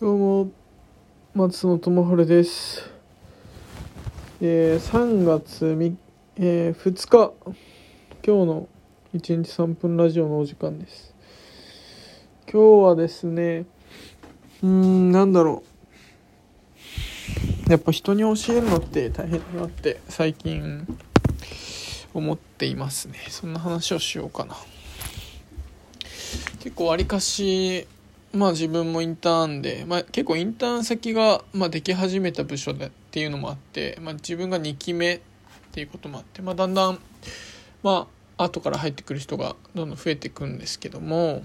どうも松野智春です、えー、3月み、えー、2日。今日の1日3分ラジオのお時間です。今日はですねうーんなんだろう。やっぱ人に教えるのって大変だなって最近思っていますね。そんな話をしようかな。結構わりかしまあ自分もインターンで、まあ、結構インターン先が、まあ、でき始めた部署でっていうのもあって、まあ、自分が2期目っていうこともあって、まあ、だんだんまあ後から入ってくる人がどんどん増えていくんですけども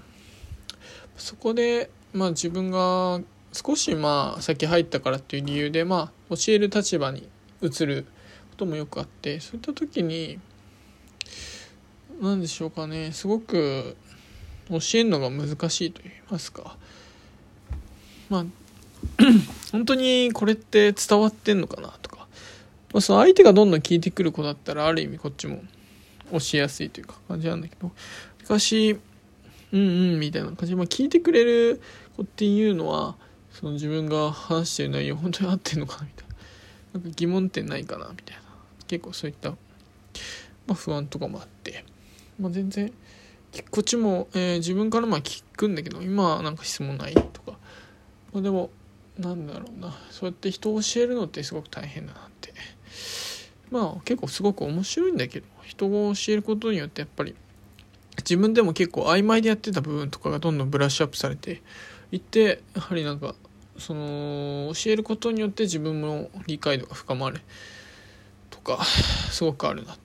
そこで、まあ、自分が少しまあ先入ったからっていう理由で、まあ、教える立場に移ることもよくあってそういった時に何でしょうかねすごく教えるのが難しいと言いますか。まあ 本当にこれって伝わってんのかなとか、まあ、その相手がどんどん聞いてくる子だったらある意味こっちも教えやすいというか感じなんだけど。昔うんうんみたいな感じ。で、まあ、聞いてくれる子っていうのはその自分が話してる内容本当に合ってんのかなみたいな。なんか疑問点ないかなみたいな。結構そういった、まあ、不安とかもあって、まあ、全然こっちも、えー自分からまあ聞くんだけど今はなんか質問ないとか、まあ、でもなんだろうな。そうやって人を教えるのってすごく大変だなって。まあ結構すごく面白いんだけど人を教えることによってやっぱり自分でも結構曖昧でやってた部分とかがどんどんブラッシュアップされていってやはりなんかその教えることによって自分の理解度が深まるとかすごくあるなって、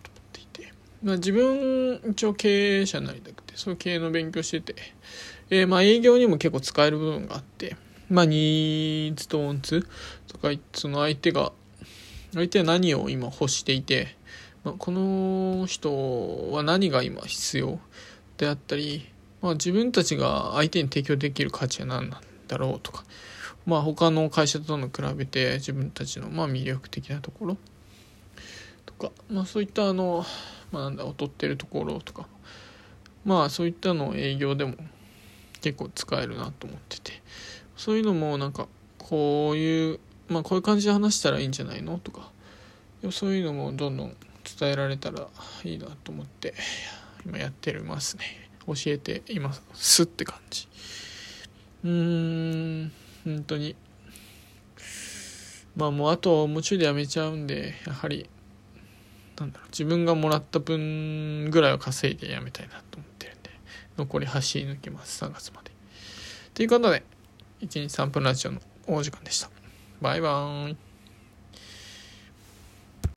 まあ、自分一応経営者になりたくてそういう経営の勉強してて、えーまあ営業にも結構使える部分があって。まあニーズとオンツとかその相手が相手は何を今欲していて、まあ、この人は何が今必要であったり、まあ、自分たちが相手に提供できる価値は何なんだろうとか、まあ、他の会社との比べて自分たちのまあ魅力的なところとか、まあ、そういったあの、まあ、なんだ劣ってるところとか。まあそういったのを営業でも結構使えるなと思ってて。そういうのもなんかこういうまあこういう感じで話したらいいんじゃないのとか。そういうのもどんどん伝えられたらいいなと思って今やってますね。教えています。って感じ。うーん。本当に。まあもうあともうちょいでやめちゃうんでやはりなんだろう。自分がもらった分ぐらいは稼いでやめたいなと思ってるんで残り走り抜きます。3月まで。ということで1日3分ラジオのお時間でした。バイバーイ。